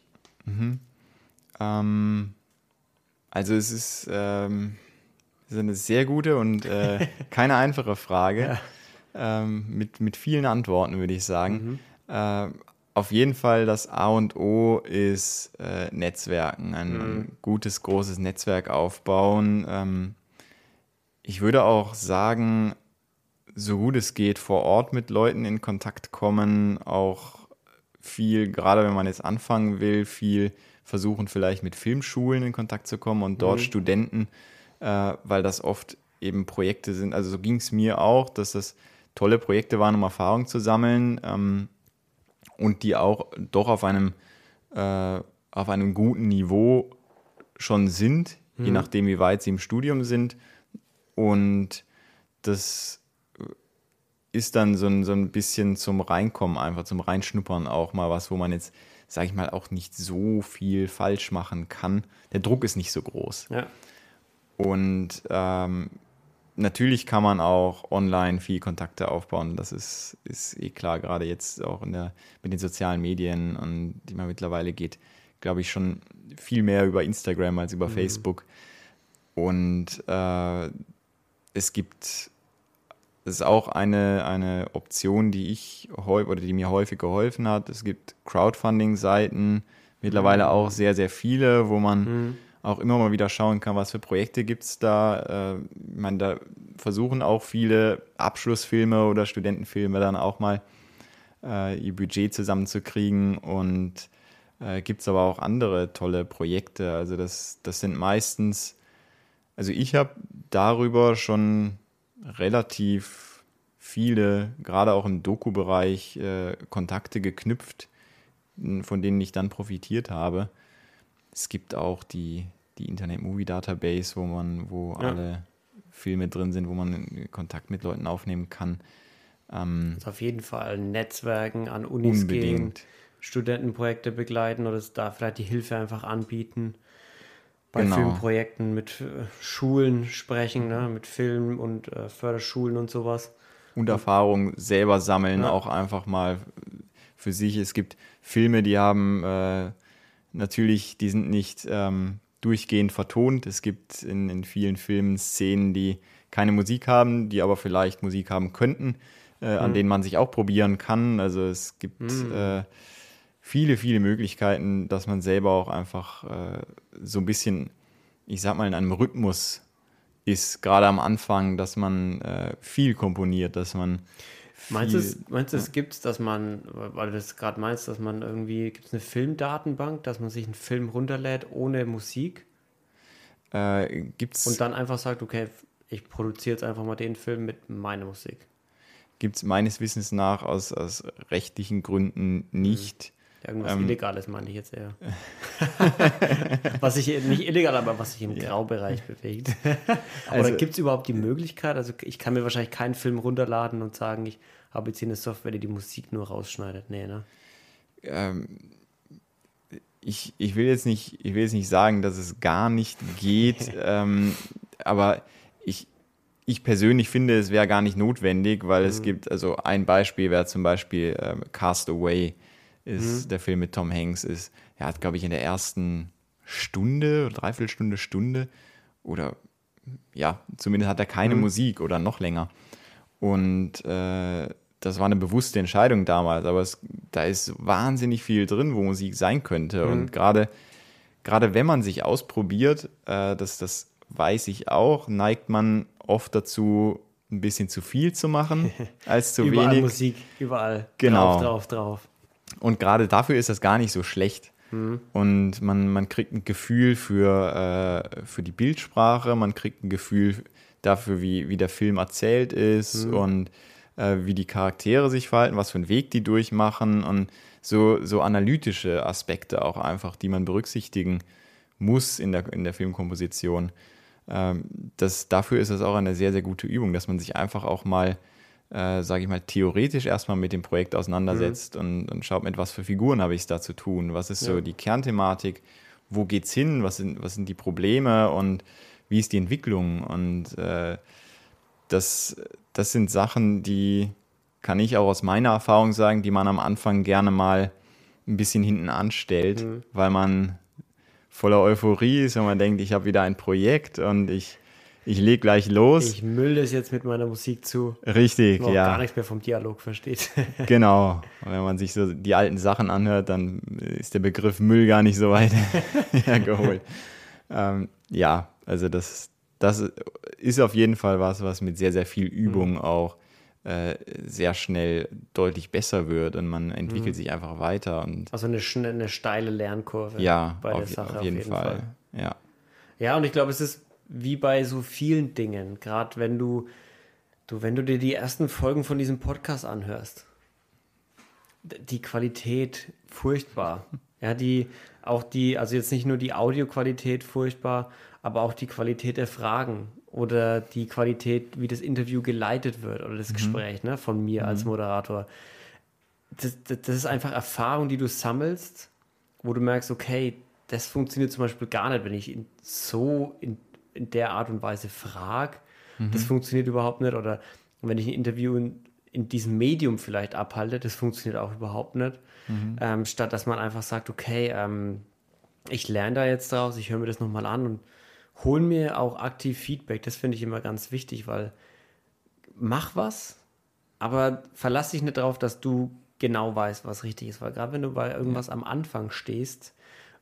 Ähm, also es ist, ähm, es ist eine sehr gute und äh, keine einfache Frage. Ähm, mit, mit vielen Antworten, würde ich sagen. Ähm, auf jeden Fall das A und O ist äh, Netzwerken, ein gutes, großes Netzwerk aufbauen. Ähm, ich würde auch sagen, so gut es geht vor Ort mit Leuten in Kontakt kommen, auch viel, gerade wenn man jetzt anfangen will, viel versuchen vielleicht mit Filmschulen in Kontakt zu kommen und dort mhm. Studenten, äh, weil das oft eben Projekte sind. Also so ging es mir auch, dass das tolle Projekte waren, um Erfahrung zu sammeln ähm, und die auch doch auf einem, äh, auf einem guten Niveau schon sind, mhm. je nachdem, wie weit sie im Studium sind. Und das ist dann so ein, so ein bisschen zum Reinkommen, einfach zum Reinschnuppern auch mal was, wo man jetzt, sage ich mal, auch nicht so viel falsch machen kann. Der Druck ist nicht so groß. Ja. Und ähm, natürlich kann man auch online viel Kontakte aufbauen. Das ist, ist eh klar, gerade jetzt auch in der, mit den sozialen Medien und die man mittlerweile geht, glaube ich, schon viel mehr über Instagram als über mhm. Facebook. Und äh, es gibt, es ist auch eine, eine Option, die ich oder die mir häufig geholfen hat. Es gibt Crowdfunding-Seiten, mittlerweile mhm. auch sehr, sehr viele, wo man mhm auch immer mal wieder schauen kann, was für Projekte gibt es da. Äh, ich meine, da versuchen auch viele Abschlussfilme oder Studentenfilme dann auch mal äh, ihr Budget zusammenzukriegen und äh, gibt es aber auch andere tolle Projekte. Also das, das sind meistens, also ich habe darüber schon relativ viele, gerade auch im Doku-Bereich, äh, Kontakte geknüpft, von denen ich dann profitiert habe. Es gibt auch die, die Internet Movie Database, wo man, wo ja. alle Filme drin sind, wo man Kontakt mit Leuten aufnehmen kann. Ähm, also auf jeden Fall Netzwerken an Unis unbedingt. gehen, Studentenprojekte begleiten oder da vielleicht die Hilfe einfach anbieten. Bei genau. Filmprojekten mit äh, Schulen sprechen, ne? mit Film und äh, Förderschulen und sowas. Und Erfahrung selber sammeln, ja. auch einfach mal für sich. Es gibt Filme, die haben äh, Natürlich, die sind nicht ähm, durchgehend vertont. Es gibt in, in vielen Filmen Szenen, die keine Musik haben, die aber vielleicht Musik haben könnten, äh, mhm. an denen man sich auch probieren kann. Also es gibt mhm. äh, viele, viele Möglichkeiten, dass man selber auch einfach äh, so ein bisschen, ich sag mal, in einem Rhythmus ist, gerade am Anfang, dass man äh, viel komponiert, dass man Meinst du, es, meinst du, es gibt es, dass man, weil du das gerade meinst, dass man irgendwie, gibt es eine Filmdatenbank, dass man sich einen Film runterlädt ohne Musik? Äh, gibt's. Und dann einfach sagt, okay, ich produziere jetzt einfach mal den Film mit meiner Musik. Gibt es meines Wissens nach aus, aus rechtlichen Gründen nicht. Irgendwas ähm, Illegales meine ich jetzt eher. was sich nicht illegal, aber was sich im ja. Graubereich bewegt. also, Oder gibt es überhaupt die Möglichkeit? Also ich kann mir wahrscheinlich keinen Film runterladen und sagen, ich habe jetzt hier eine Software, die die Musik nur rausschneidet. Nee, ne? Ähm, ich, ich, will jetzt nicht, ich will jetzt nicht sagen, dass es gar nicht geht, ähm, aber ich, ich persönlich finde, es wäre gar nicht notwendig, weil mhm. es gibt, also ein Beispiel wäre zum Beispiel ähm, Cast Away ist mhm. der Film mit Tom Hanks ist. Er hat, glaube ich, in der ersten Stunde Dreiviertelstunde, Stunde oder ja, zumindest hat er keine mhm. Musik oder noch länger. Und äh, das war eine bewusste Entscheidung damals, aber es, da ist wahnsinnig viel drin, wo Musik sein könnte. Mhm. Und gerade gerade wenn man sich ausprobiert, äh, das, das weiß ich auch, neigt man oft dazu, ein bisschen zu viel zu machen als zu überall wenig. Musik, überall. Genau. Drauf, drauf, drauf. Und gerade dafür ist das gar nicht so schlecht. Mhm. Und man, man kriegt ein Gefühl für, äh, für die Bildsprache, man kriegt ein Gefühl dafür, wie, wie der Film erzählt ist mhm. und äh, wie die Charaktere sich verhalten, was für einen Weg die durchmachen und so, so analytische Aspekte auch einfach, die man berücksichtigen muss in der, in der Filmkomposition. Ähm, das, dafür ist es auch eine sehr, sehr gute Übung, dass man sich einfach auch mal äh, sage ich mal, theoretisch erstmal mit dem Projekt auseinandersetzt mhm. und, und, schaut, mit was für Figuren habe ich es da zu tun, was ist ja. so die Kernthematik, wo geht's hin, was sind, was sind die Probleme und wie ist die Entwicklung und äh, das, das sind Sachen, die kann ich auch aus meiner Erfahrung sagen, die man am Anfang gerne mal ein bisschen hinten anstellt, mhm. weil man voller Euphorie ist und man denkt, ich habe wieder ein Projekt und ich ich lege gleich los. Ich müll das jetzt mit meiner Musik zu. Richtig, man ja. gar nichts mehr vom Dialog versteht. genau. Und wenn man sich so die alten Sachen anhört, dann ist der Begriff Müll gar nicht so weit hergeholt. ähm, ja, also das, das ist auf jeden Fall was, was mit sehr, sehr viel Übung mhm. auch äh, sehr schnell deutlich besser wird und man entwickelt mhm. sich einfach weiter. Und also eine, eine steile Lernkurve ja, bei auf, der Sache. Auf jeden, auf jeden Fall. Fall. Ja. ja, und ich glaube, es ist wie bei so vielen Dingen, gerade wenn du, du, wenn du dir die ersten Folgen von diesem Podcast anhörst, die Qualität furchtbar. Ja, die, auch die, also jetzt nicht nur die Audioqualität furchtbar, aber auch die Qualität der Fragen oder die Qualität, wie das Interview geleitet wird oder das mhm. Gespräch ne, von mir mhm. als Moderator. Das, das, das, ist einfach Erfahrung, die du sammelst, wo du merkst, okay, das funktioniert zum Beispiel gar nicht, wenn ich ihn so in, in der Art und Weise frage. Mhm. Das funktioniert überhaupt nicht. Oder wenn ich ein Interview in, in diesem Medium vielleicht abhalte, das funktioniert auch überhaupt nicht. Mhm. Ähm, statt dass man einfach sagt, okay, ähm, ich lerne da jetzt draus, ich höre mir das nochmal an und hol mir auch aktiv Feedback. Das finde ich immer ganz wichtig, weil mach was, aber verlass dich nicht darauf, dass du genau weißt, was richtig ist. Weil gerade wenn du bei irgendwas ja. am Anfang stehst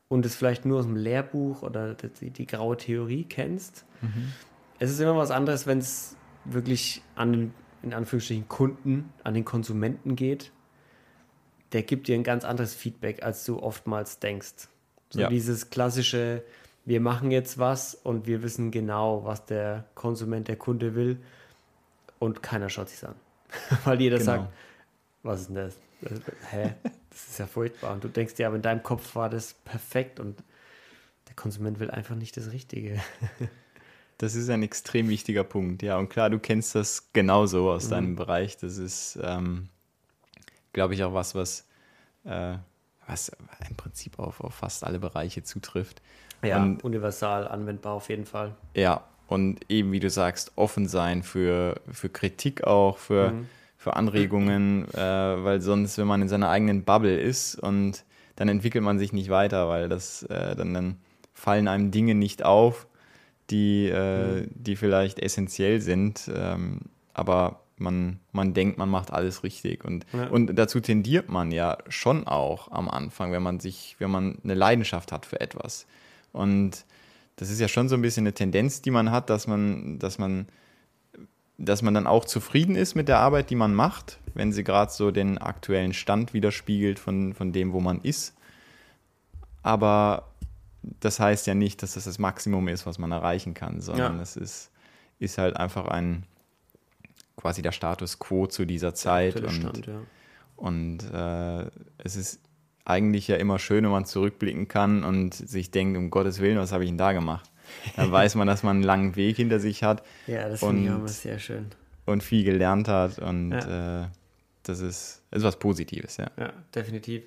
und es vielleicht nur aus dem Lehrbuch oder die, die graue Theorie kennst, mhm. es ist immer was anderes, wenn es wirklich an den, in Anführungsstrichen, Kunden, an den Konsumenten geht. Der gibt dir ein ganz anderes Feedback, als du oftmals denkst. So ja. dieses klassische, wir machen jetzt was und wir wissen genau, was der Konsument, der Kunde will und keiner schaut sich an. Weil jeder genau. sagt, was ist denn das? Hä? Das ist ja furchtbar. Und du denkst dir, aber in deinem Kopf war das perfekt und der Konsument will einfach nicht das Richtige. Das ist ein extrem wichtiger Punkt, ja. Und klar, du kennst das genauso aus mhm. deinem Bereich. Das ist, ähm, glaube ich, auch was, was, äh, was im Prinzip auf, auf fast alle Bereiche zutrifft. Ja, und, universal anwendbar auf jeden Fall. Ja, und eben, wie du sagst, offen sein für, für Kritik auch, für, mhm. für Anregungen, äh, weil sonst, wenn man in seiner eigenen Bubble ist und dann entwickelt man sich nicht weiter, weil das äh, dann, dann fallen einem Dinge nicht auf, die, äh, mhm. die vielleicht essentiell sind, ähm, aber man, man denkt, man macht alles richtig. Und, ja. und dazu tendiert man ja schon auch am Anfang, wenn man sich, wenn man eine Leidenschaft hat für etwas. Und das ist ja schon so ein bisschen eine Tendenz, die man hat, dass man, dass man, dass man dann auch zufrieden ist mit der Arbeit, die man macht, wenn sie gerade so den aktuellen Stand widerspiegelt von, von dem, wo man ist. Aber das heißt ja nicht, dass das das Maximum ist, was man erreichen kann, sondern es ist, ist halt einfach ein quasi der Status quo zu dieser Zeit. Und Stand, ja. und äh, es ist eigentlich ja immer schön, wenn man zurückblicken kann und sich denkt, um Gottes Willen, was habe ich denn da gemacht? Dann weiß man, dass man einen langen Weg hinter sich hat. Ja, das finde ich auch sehr schön. Und viel gelernt hat und ja. äh, das ist, ist was Positives, ja. Ja, definitiv.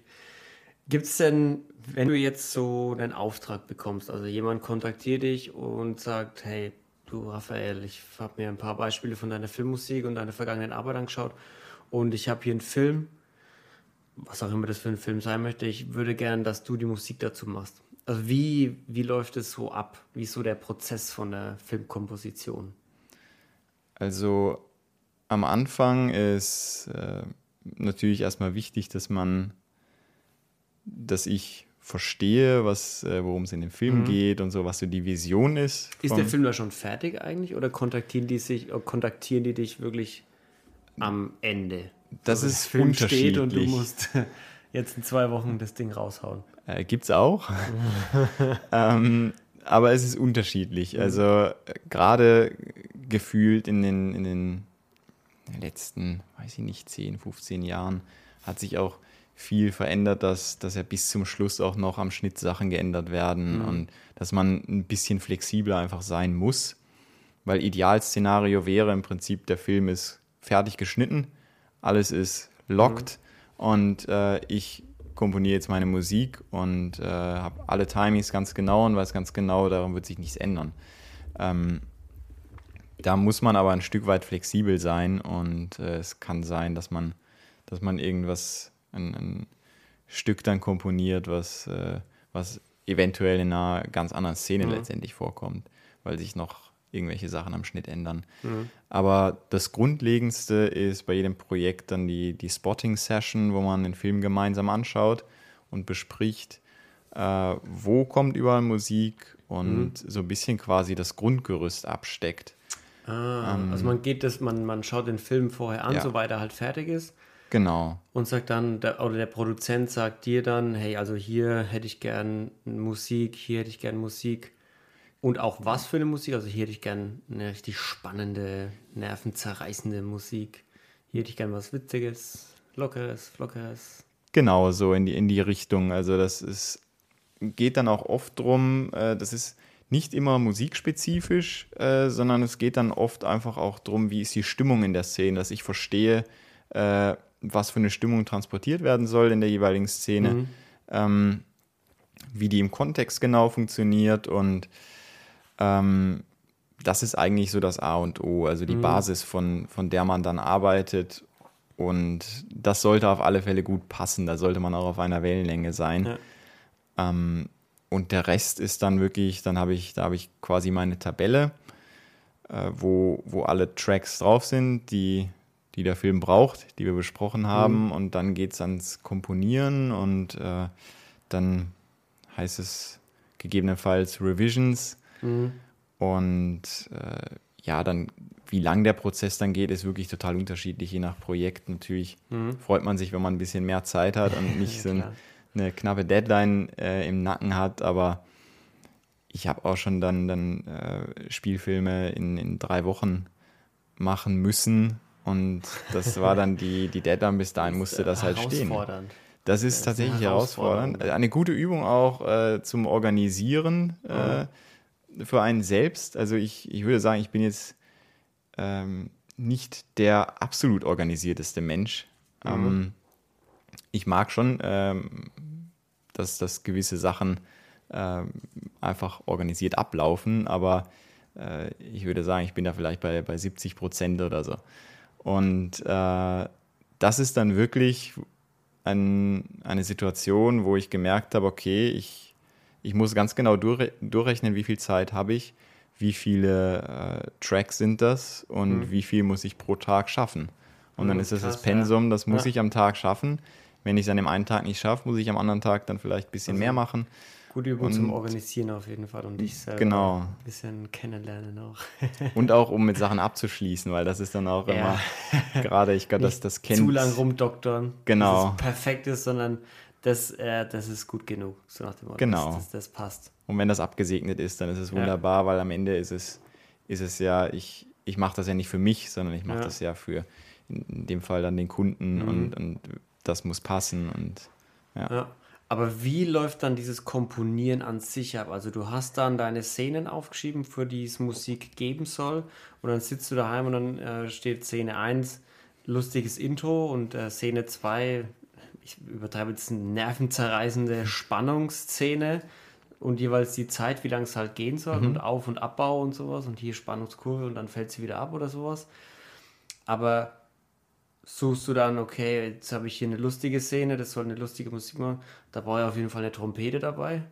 Gibt es denn, wenn du jetzt so einen Auftrag bekommst, also jemand kontaktiert dich und sagt, hey, du Raphael, ich habe mir ein paar Beispiele von deiner Filmmusik und deiner vergangenen Arbeit angeschaut und ich habe hier einen Film, was auch immer das für ein Film sein möchte, ich würde gern, dass du die Musik dazu machst. Also wie, wie läuft es so ab? Wie ist so der Prozess von der Filmkomposition? Also am Anfang ist äh, natürlich erstmal wichtig, dass man, dass ich verstehe, was, äh, worum es in dem Film mhm. geht und so, was so die Vision ist. Ist der Film da schon fertig eigentlich oder kontaktieren die sich, kontaktieren die dich wirklich am Ende? das also ist Film unterschiedlich. und du musst jetzt in zwei Wochen das Ding raushauen. Äh, gibt's auch. ähm, aber es ist unterschiedlich. Mhm. Also äh, gerade gefühlt in den, in den letzten, weiß ich nicht, 10, 15 Jahren hat sich auch viel verändert, dass, dass ja bis zum Schluss auch noch am Schnitt Sachen geändert werden mhm. und dass man ein bisschen flexibler einfach sein muss. Weil Idealszenario wäre im Prinzip, der Film ist fertig geschnitten alles ist locked mhm. und äh, ich komponiere jetzt meine Musik und äh, habe alle Timings ganz genau und weiß ganz genau, daran wird sich nichts ändern. Ähm, da muss man aber ein Stück weit flexibel sein und äh, es kann sein, dass man, dass man irgendwas, ein, ein Stück dann komponiert, was, äh, was eventuell in einer ganz anderen Szene mhm. letztendlich vorkommt, weil sich noch irgendwelche Sachen am Schnitt ändern. Mhm. Aber das Grundlegendste ist bei jedem Projekt dann die, die Spotting-Session, wo man den Film gemeinsam anschaut und bespricht, äh, wo kommt überall Musik und mhm. so ein bisschen quasi das Grundgerüst absteckt. Ah, ähm, also man geht das, man, man schaut den Film vorher an, Ja. soweit er halt fertig ist. Genau. Und sagt dann, der, oder der Produzent sagt dir dann, hey, also hier hätte ich gern Musik, hier hätte ich gern Musik. Und auch was für eine Musik? Also hier hätte ich gern eine richtig spannende, nervenzerreißende Musik. Hier hätte ich gern was Witziges, Lockeres, Flockeres. Genau, so in die, in die Richtung. Also das ist, geht dann auch oft drum, äh, das ist nicht immer musikspezifisch, äh, sondern es geht dann oft einfach auch drum, wie ist die Stimmung in der Szene, dass ich verstehe, äh, was für eine Stimmung transportiert werden soll in der jeweiligen Szene, ähm, wie die im Kontext genau funktioniert und ähm, das ist eigentlich so das A und O, also die Basis, von, von der man dann arbeitet. Und das sollte auf alle Fälle gut passen. Da sollte man auch auf einer Wellenlänge sein. Ja. Ähm, und der Rest ist dann wirklich, dann habe ich, da habe ich quasi meine Tabelle, äh, wo, wo alle Tracks drauf sind, die, die der Film braucht, die wir besprochen haben. Und dann geht es ans Komponieren und äh, dann heißt es gegebenenfalls Revisions. Und äh, ja, dann, wie lang der Prozess dann geht, ist wirklich total unterschiedlich, je nach Projekt. Natürlich freut man sich, wenn man ein bisschen mehr Zeit hat und nicht so ein, eine knappe Deadline äh, im Nacken hat, aber ich habe auch schon dann, dann äh, Spielfilme in, in drei Wochen machen müssen und das war dann die, die Deadline, bis dahin musste das halt stehen. Das ist Das ist eine tatsächlich herausfordernd. Eine gute Übung auch äh, zum Organisieren äh, für einen selbst. Also ich, ich würde sagen, ich bin jetzt ähm, nicht der absolut organisierteste Mensch. Ähm, ich mag schon, ähm, dass, dass gewisse Sachen ähm, einfach organisiert ablaufen, aber äh, ich würde sagen, ich bin da vielleicht bei, bei 70 Prozent oder so. Und äh, das ist dann wirklich ein, eine Situation, wo ich gemerkt habe, okay, ich, ich muss ganz genau durchre durchrechnen, wie viel Zeit habe ich, wie viele äh, Tracks sind das und wie viel muss ich pro Tag schaffen. Und dann Mhm, ist das krass, das Pensum, das muss Ja. ich am Tag schaffen. Wenn ich es an dem einen Tag nicht schaffe, muss ich am anderen Tag dann vielleicht ein bisschen Also mehr machen. Gute Übung zum Und- Organisieren auf jeden Fall und dich selber Genau. ein bisschen kennenlernen auch. Und auch um mit Sachen abzuschließen, weil das ist dann auch Ja. immer, gerade ich glaube, das, Nicht das kennt zu lang rumdoktern, Genau. dass es perfekt ist, sondern das, äh, das ist gut genug, so nach dem Motto. Genau. Das, das, das passt. Und wenn das abgesegnet ist, dann ist es Ja. wunderbar, weil am Ende ist es, ist es ja, ich, ich mache das ja nicht für mich, sondern ich mache Ja. das ja für in, in dem Fall dann den Kunden Mhm. und, und das muss passen und ja. Ja. Aber wie läuft dann dieses Komponieren an sich ab? Also du hast dann deine Szenen aufgeschrieben, für die es Musik geben soll und dann sitzt du daheim und dann äh, steht Szene 1, lustiges Intro und äh, Szene 2, ich übertreibe jetzt eine nervenzerreißende Spannungsszene und jeweils die Zeit, wie lange es halt gehen soll und Auf- und Abbau und sowas und hier Spannungskurve und dann fällt sie wieder ab oder sowas. Aber suchst du dann, okay, jetzt habe ich hier eine lustige Szene, das soll eine lustige Musik machen, da brauche ich auf jeden Fall eine Trompete dabei.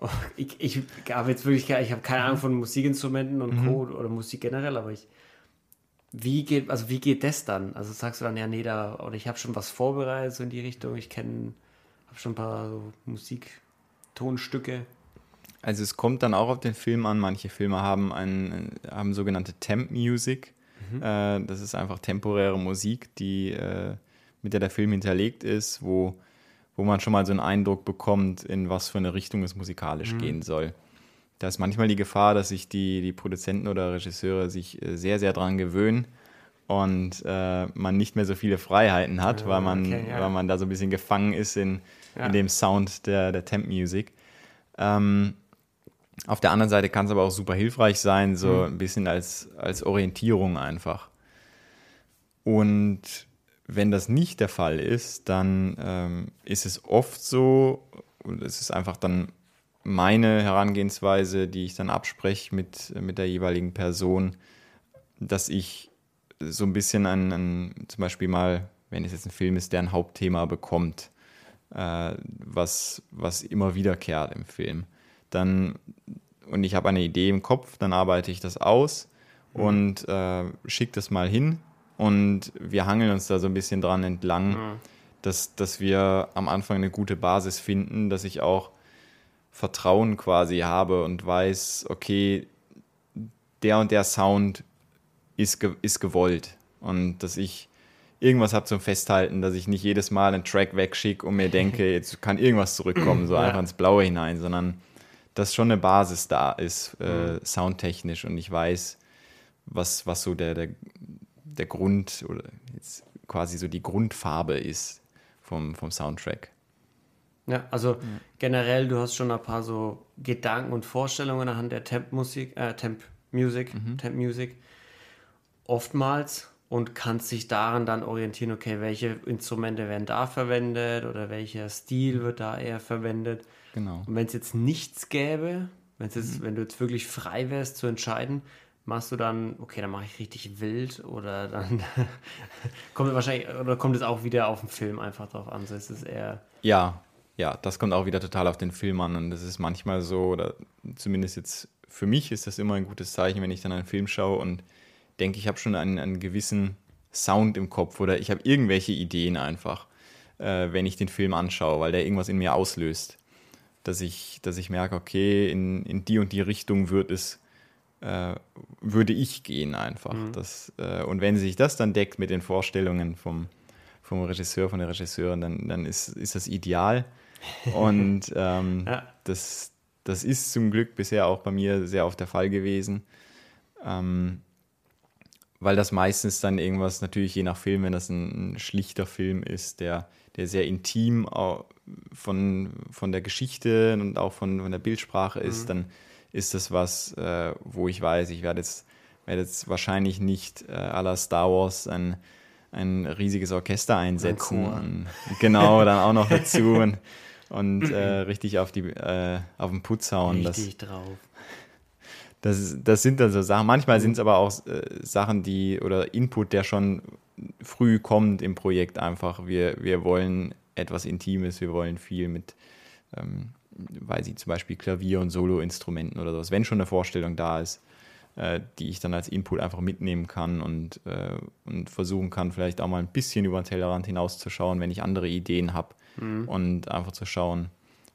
Oh, ich ich habe jetzt wirklich, keine- ich habe keine Ahnung von Musikinstrumenten und Co. oder Musik generell, aber ich, wie geht, also wie geht das dann? Also sagst du dann, ja, nee, da, oder ich habe schon was vorbereitet, so in die Richtung, ich kenne, habe schon ein paar so Musiktonstücke. Also es kommt dann auch auf den Film an. Manche Filme haben, ein, haben sogenannte Temp Music. Äh, das ist einfach temporäre Musik, die, äh, mit der der Film hinterlegt ist, wo, wo man schon mal so einen Eindruck bekommt, in was für eine Richtung es musikalisch gehen soll. Da ist manchmal die Gefahr, dass sich die, die Produzenten oder Regisseure sich äh, sehr, sehr dran gewöhnen und äh, man nicht mehr so viele Freiheiten hat, weil, man, okay, ja. weil man da so ein bisschen gefangen ist in, Ja. in dem Sound der, der Temp Music. Ähm, auf der anderen Seite kann es aber auch super hilfreich sein, so Mhm. ein bisschen als, als Orientierung einfach. Und wenn das nicht der Fall ist, dann ähm, ist es oft so, und es ist einfach dann meine Herangehensweise, die ich dann abspreche mit, mit der jeweiligen Person, dass ich so ein bisschen an, an zum Beispiel mal, wenn es jetzt ein Film ist, der ein Hauptthema bekommt, äh, was, was immer wiederkehrt im Film, dann und ich habe eine Idee im Kopf, dann arbeite ich das aus und äh, schicke das mal hin und wir hangeln uns da so ein bisschen dran entlang, dass, dass wir am Anfang eine gute Basis finden, dass ich auch Vertrauen quasi habe und weiß, okay, der und der Sound ist, ge ist gewollt. Und dass ich irgendwas habe zum Festhalten, dass ich nicht jedes Mal einen Track wegschicke und mir denke, jetzt kann irgendwas zurückkommen, so ja. einfach ins Blaue hinein, sondern dass schon eine Basis da ist, äh, mhm. soundtechnisch und ich weiß, was, was so der, der, der Grund oder jetzt quasi so die Grundfarbe ist vom, vom Soundtrack. Ja, also mhm. generell, du hast schon ein paar so Gedanken und Vorstellungen anhand der Temp-Musik, äh, Temp-Music, mhm. Temp-Music oftmals und kannst dich daran dann orientieren, okay, welche Instrumente werden da verwendet oder welcher Stil wird da eher verwendet. Genau. Und wenn es jetzt nichts gäbe, jetzt, mhm. wenn du jetzt wirklich frei wärst zu entscheiden, machst du dann, okay, dann mache ich richtig wild oder dann kommt es wahrscheinlich, oder kommt es auch wieder auf den Film einfach drauf an? So ist es eher. Ja, ja, das kommt auch wieder total auf den Film an und das ist manchmal so, oder zumindest jetzt für mich ist das immer ein gutes Zeichen, wenn ich dann einen Film schaue und denke, ich habe schon einen, einen gewissen Sound im Kopf oder ich habe irgendwelche Ideen einfach, äh, wenn ich den Film anschaue, weil der irgendwas in mir auslöst. Dass ich, dass ich merke, okay, in, in die und die Richtung wird es äh, würde ich gehen einfach. Mhm. Das, äh, und wenn sich das dann deckt mit den Vorstellungen vom, vom Regisseur, von der Regisseurin, dann, dann ist, ist das ideal. Und ähm, ja. das, das ist zum Glück bisher auch bei mir sehr oft der Fall gewesen. Ähm, weil das meistens dann irgendwas, natürlich je nach Film, wenn das ein, ein schlichter Film ist, der, der sehr intim von, von der Geschichte und auch von, von der Bildsprache ist, mhm. dann ist das was, äh, wo ich weiß, ich werde jetzt, werde jetzt wahrscheinlich nicht äh, à la Star Wars ein, ein riesiges Orchester einsetzen. Und, genau, dann auch noch dazu und, und äh, richtig auf, die, äh, auf den Putz hauen. Richtig das, drauf. Das, das sind dann so Sachen. Manchmal sind es aber auch äh, Sachen, die oder Input, der schon früh kommt im Projekt einfach. Wir, wir wollen etwas Intimes, wir wollen viel mit ähm, weil sie zum Beispiel Klavier- und Solo-Instrumenten oder sowas, wenn schon eine Vorstellung da ist, äh, die ich dann als Input einfach mitnehmen kann und, äh, und versuchen kann, vielleicht auch mal ein bisschen über den Tellerrand hinauszuschauen, wenn ich andere Ideen habe mhm. und einfach zu schauen,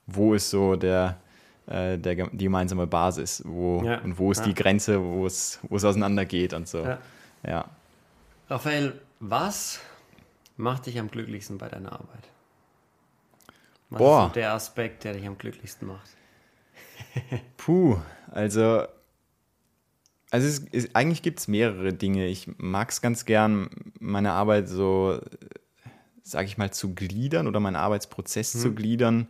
wo ist so der, äh, der die gemeinsame Basis wo, ja. und wo ist ja. die Grenze, wo es, wo es auseinandergeht und so. Ja. ja. Raphael, was macht dich am glücklichsten bei deiner Arbeit? Was Boah. ist so der Aspekt, der dich am glücklichsten macht? Puh, also, also es ist, eigentlich gibt es mehrere Dinge. Ich mag es ganz gern, meine Arbeit so, sage ich mal, zu gliedern oder meinen Arbeitsprozess hm. zu gliedern,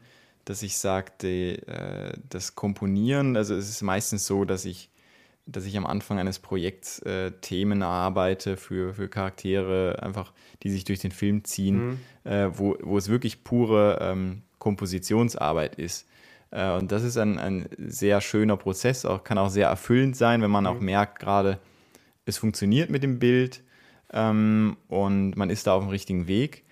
dass ich sagte, äh, das Komponieren, also es ist meistens so, dass ich dass ich am Anfang eines Projekts äh, Themen erarbeite für, für Charaktere, einfach, die sich durch den Film ziehen, mhm. äh, wo, wo es wirklich pure ähm, Kompositionsarbeit ist. Und das ist ein, ein sehr schöner Prozess, auch, kann auch sehr erfüllend sein, wenn man mhm. auch merkt, gerade es funktioniert mit dem Bild ähm, und man ist da auf dem richtigen Weg.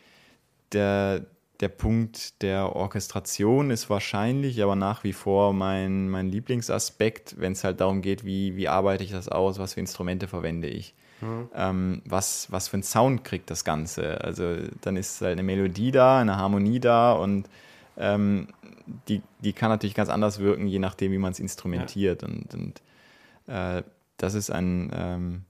Der, der Punkt der Orchestration ist wahrscheinlich aber nach wie vor mein, mein Lieblingsaspekt, wenn es halt darum geht, wie, wie arbeite ich das aus, was für Instrumente verwende ich. Mhm. Ähm, was, was für einen Sound kriegt das Ganze. Also dann ist halt eine Melodie da, eine Harmonie da und ähm, die, die kann natürlich ganz anders wirken, je nachdem, wie man es instrumentiert. Ja. Und, und äh, das ist ein ähm,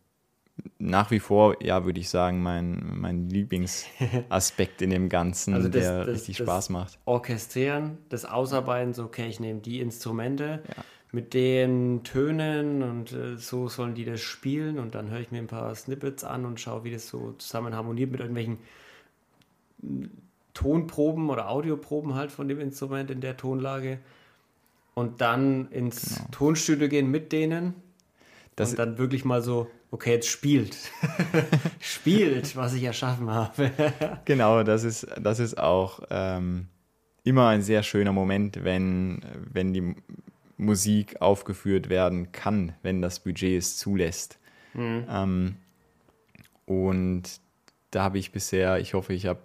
nach wie vor, ja, würde ich sagen, mein, mein Lieblingsaspekt in dem Ganzen, also das, der das, richtig das Spaß macht. Orchestrieren, das Ausarbeiten, so, okay, ich nehme die Instrumente ja. mit den Tönen und äh, so sollen die das spielen und dann höre ich mir ein paar Snippets an und schaue, wie das so zusammen harmoniert mit irgendwelchen Tonproben oder Audioproben halt von dem Instrument in der Tonlage und dann ins genau. Tonstudio gehen mit denen das und dann wirklich mal so, okay, jetzt spielt. spielt, was ich erschaffen habe. genau, das ist, das ist auch ähm, immer ein sehr schöner Moment, wenn, wenn die Musik aufgeführt werden kann, wenn das Budget es zulässt. Mhm. Ähm, und da habe ich bisher, ich hoffe, ich habe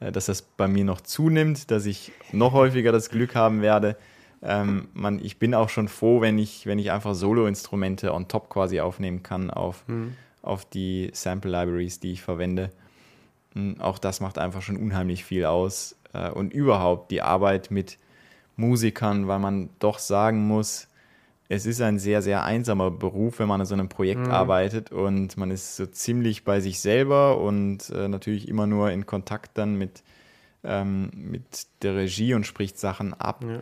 äh, dass das bei mir noch zunimmt, dass ich noch häufiger das Glück haben werde. Ähm, man, ich bin auch schon froh, wenn ich, wenn ich einfach Solo-Instrumente on top quasi aufnehmen kann auf, mhm. auf die Sample Libraries, die ich verwende. Hm, auch das macht einfach schon unheimlich viel aus. Äh, und überhaupt die Arbeit mit Musikern, weil man doch sagen muss, es ist ein sehr, sehr einsamer Beruf, wenn man an so einem Projekt Mhm. arbeitet und man ist so ziemlich bei sich selber und äh, natürlich immer nur in Kontakt dann mit, ähm, mit der Regie und spricht Sachen ab. Ja.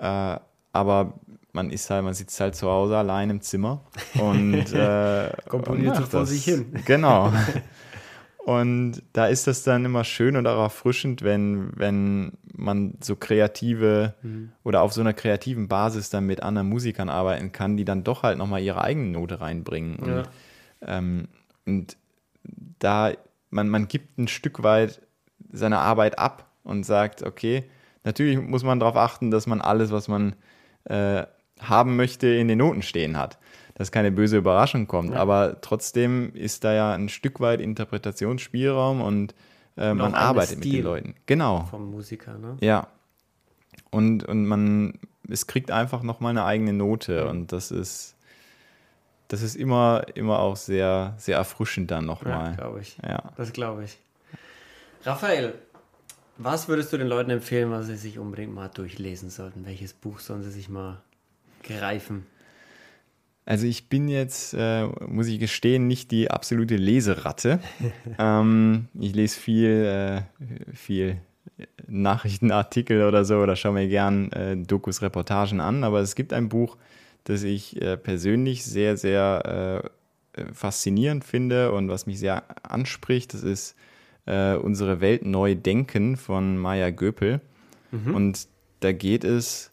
Äh, aber man ist halt, man sitzt halt zu Hause allein im Zimmer und äh, Komponiert und vor sich hin. Genau. Und da ist das dann immer schön und auch erfrischend, wenn, wenn man so kreative Mhm. oder auf so einer kreativen Basis dann mit anderen Musikern arbeiten kann, die dann doch halt nochmal ihre eigene Note reinbringen. Und, Ja. ähm, und da, man, man gibt ein Stück weit seine Arbeit ab und sagt, okay, natürlich muss man darauf achten, dass man alles, was man äh, haben möchte, in den Noten stehen hat. Dass keine böse Überraschung kommt. Aber trotzdem ist da ja ein Stück weit Interpretationsspielraum und äh, man arbeitet mit den Leuten. Genau. Vom Musiker, ne? Ja. Und, und man, es kriegt einfach nochmal eine eigene Note und das ist, das ist immer, immer auch sehr, sehr erfrischend dann Ja, nochmal. glaube ich. Ja. Das glaube ich. Raphael, was würdest du den Leuten empfehlen, was sie sich unbedingt mal durchlesen sollten? Welches Buch sollen sie sich mal greifen? Also ich bin jetzt, äh, muss ich gestehen, nicht die absolute Leseratte. ähm, ich lese viel, äh, viel Nachrichtenartikel oder so oder schaue mir gern äh, Dokus, Reportagen an. Aber es gibt ein Buch, das ich äh, persönlich sehr, sehr äh, faszinierend finde und was mich sehr anspricht. Das ist äh, Unsere Welt neu denken von Maya Göpel. Und da geht es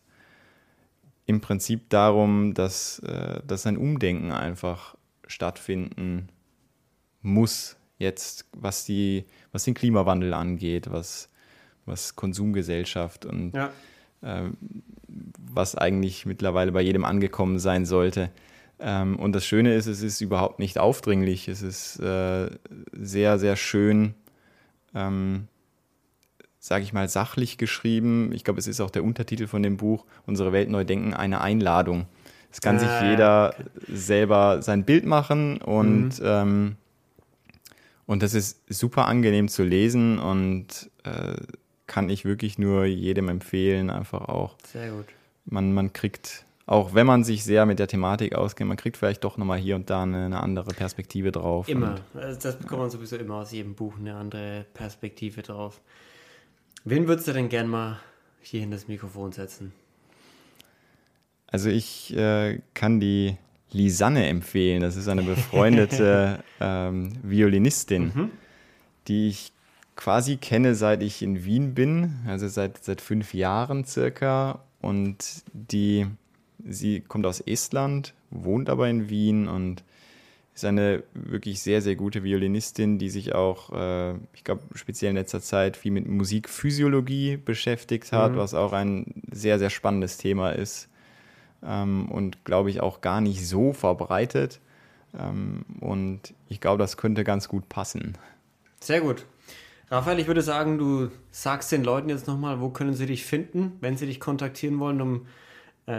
im Prinzip darum, dass, äh, dass ein Umdenken einfach stattfinden muss, jetzt was, die, was den Klimawandel angeht, was, was Konsumgesellschaft und Ja. äh, was eigentlich mittlerweile bei jedem angekommen sein sollte. Ähm, und das Schöne ist, es ist überhaupt nicht aufdringlich. Es ist äh, sehr, sehr schön, ähm, sage ich mal, sachlich geschrieben. Ich glaube, es ist auch der Untertitel von dem Buch, Unsere Welt neu denken, eine Einladung. Es kann sich Ah, jeder selber sein Bild machen und, ähm, und das ist super angenehm zu lesen und äh, kann ich wirklich nur jedem empfehlen, einfach auch. Sehr gut. Man, man kriegt, auch wenn man sich sehr mit der Thematik auskennt, man kriegt vielleicht doch nochmal hier und da eine, eine andere Perspektive drauf. Immer. Und, Also das bekommt man sowieso immer aus jedem Buch eine andere Perspektive drauf. Wen würdest du denn gern mal hier in das Mikrofon setzen? also ich äh, kann die Lisanne empfehlen. Das ist eine befreundete ähm, Violinistin, die ich quasi kenne, seit ich in Wien bin, also seit, seit fünf Jahren circa. Und die, sie kommt aus Estland, wohnt aber in Wien und ist eine wirklich sehr, sehr gute Violinistin, die sich auch, äh, ich glaube, speziell in letzter Zeit viel mit Musikphysiologie beschäftigt hat, was auch ein sehr, sehr spannendes Thema ist ähm, und, glaube ich, auch gar nicht so verbreitet. Ähm, und ich glaube, das könnte ganz gut passen. Sehr gut. Raphael, ich würde sagen, du sagst den Leuten jetzt nochmal, wo können sie dich finden, wenn sie dich kontaktieren wollen, um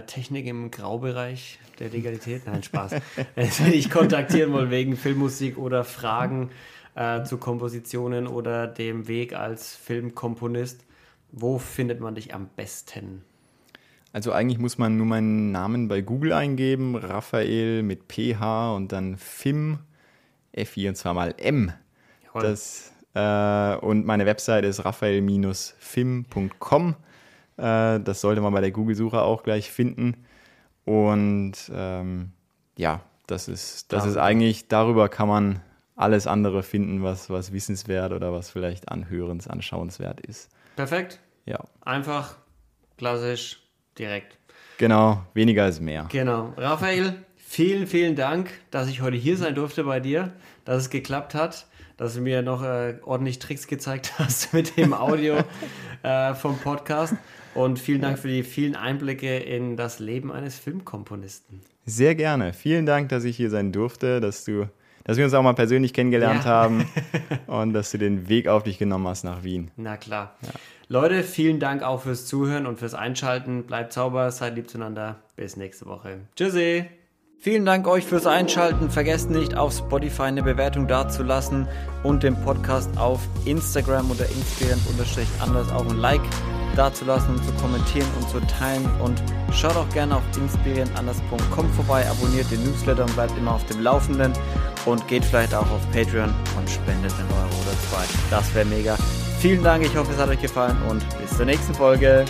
Technik im Graubereich der Legalität. Nein, Spaß. wenn dich kontaktieren wollen wegen Filmmusik oder Fragen äh, zu Kompositionen oder dem Weg als Filmkomponist, wo findet man dich am besten? Also eigentlich muss man nur meinen Namen bei Google eingeben, Raphael mit PH und dann FIM, F-I und zweimal M. Jawohl. Das, äh, und meine Website ist raphael-film.com. Äh, das sollte man bei der Google-Suche auch gleich finden. Und ähm, ja, das ist, das ist eigentlich, darüber kann man alles andere finden, was, was wissenswert oder was vielleicht anhörens, anschauenswert ist. Perfekt. Ja, Einfach, klassisch, direkt. genau, weniger ist mehr. Genau. Raphael, vielen, vielen Dank, dass ich heute hier sein durfte bei dir, dass es geklappt hat, dass du mir noch äh, ordentlich Tricks gezeigt hast mit dem Audio äh, vom Podcast. Und vielen Dank für die vielen Einblicke in das Leben eines Filmkomponisten. Sehr gerne. Vielen Dank, dass ich hier sein durfte, dass du, dass wir uns auch mal persönlich kennengelernt Ja. haben und dass du den Weg auf dich genommen hast nach Wien. Na klar. Leute, vielen Dank auch fürs Zuhören und fürs Einschalten. Bleibt sauber, seid lieb zueinander. Bis nächste Woche. Tschüssi. Vielen Dank euch fürs Einschalten. Vergesst nicht, auf Spotify eine Bewertung dazulassen und dem Podcast auf Instagram oder Instagram-anders auch ein Like dazulassen und zu kommentieren und zu teilen. Und schaut auch gerne auf inspirierenanders.com vorbei, abonniert den Newsletter und bleibt immer auf dem Laufenden. Und geht vielleicht auch auf Patreon und spendet einen Euro oder zwei. Das wäre mega. Vielen Dank, ich hoffe, es hat euch gefallen und bis zur nächsten Folge.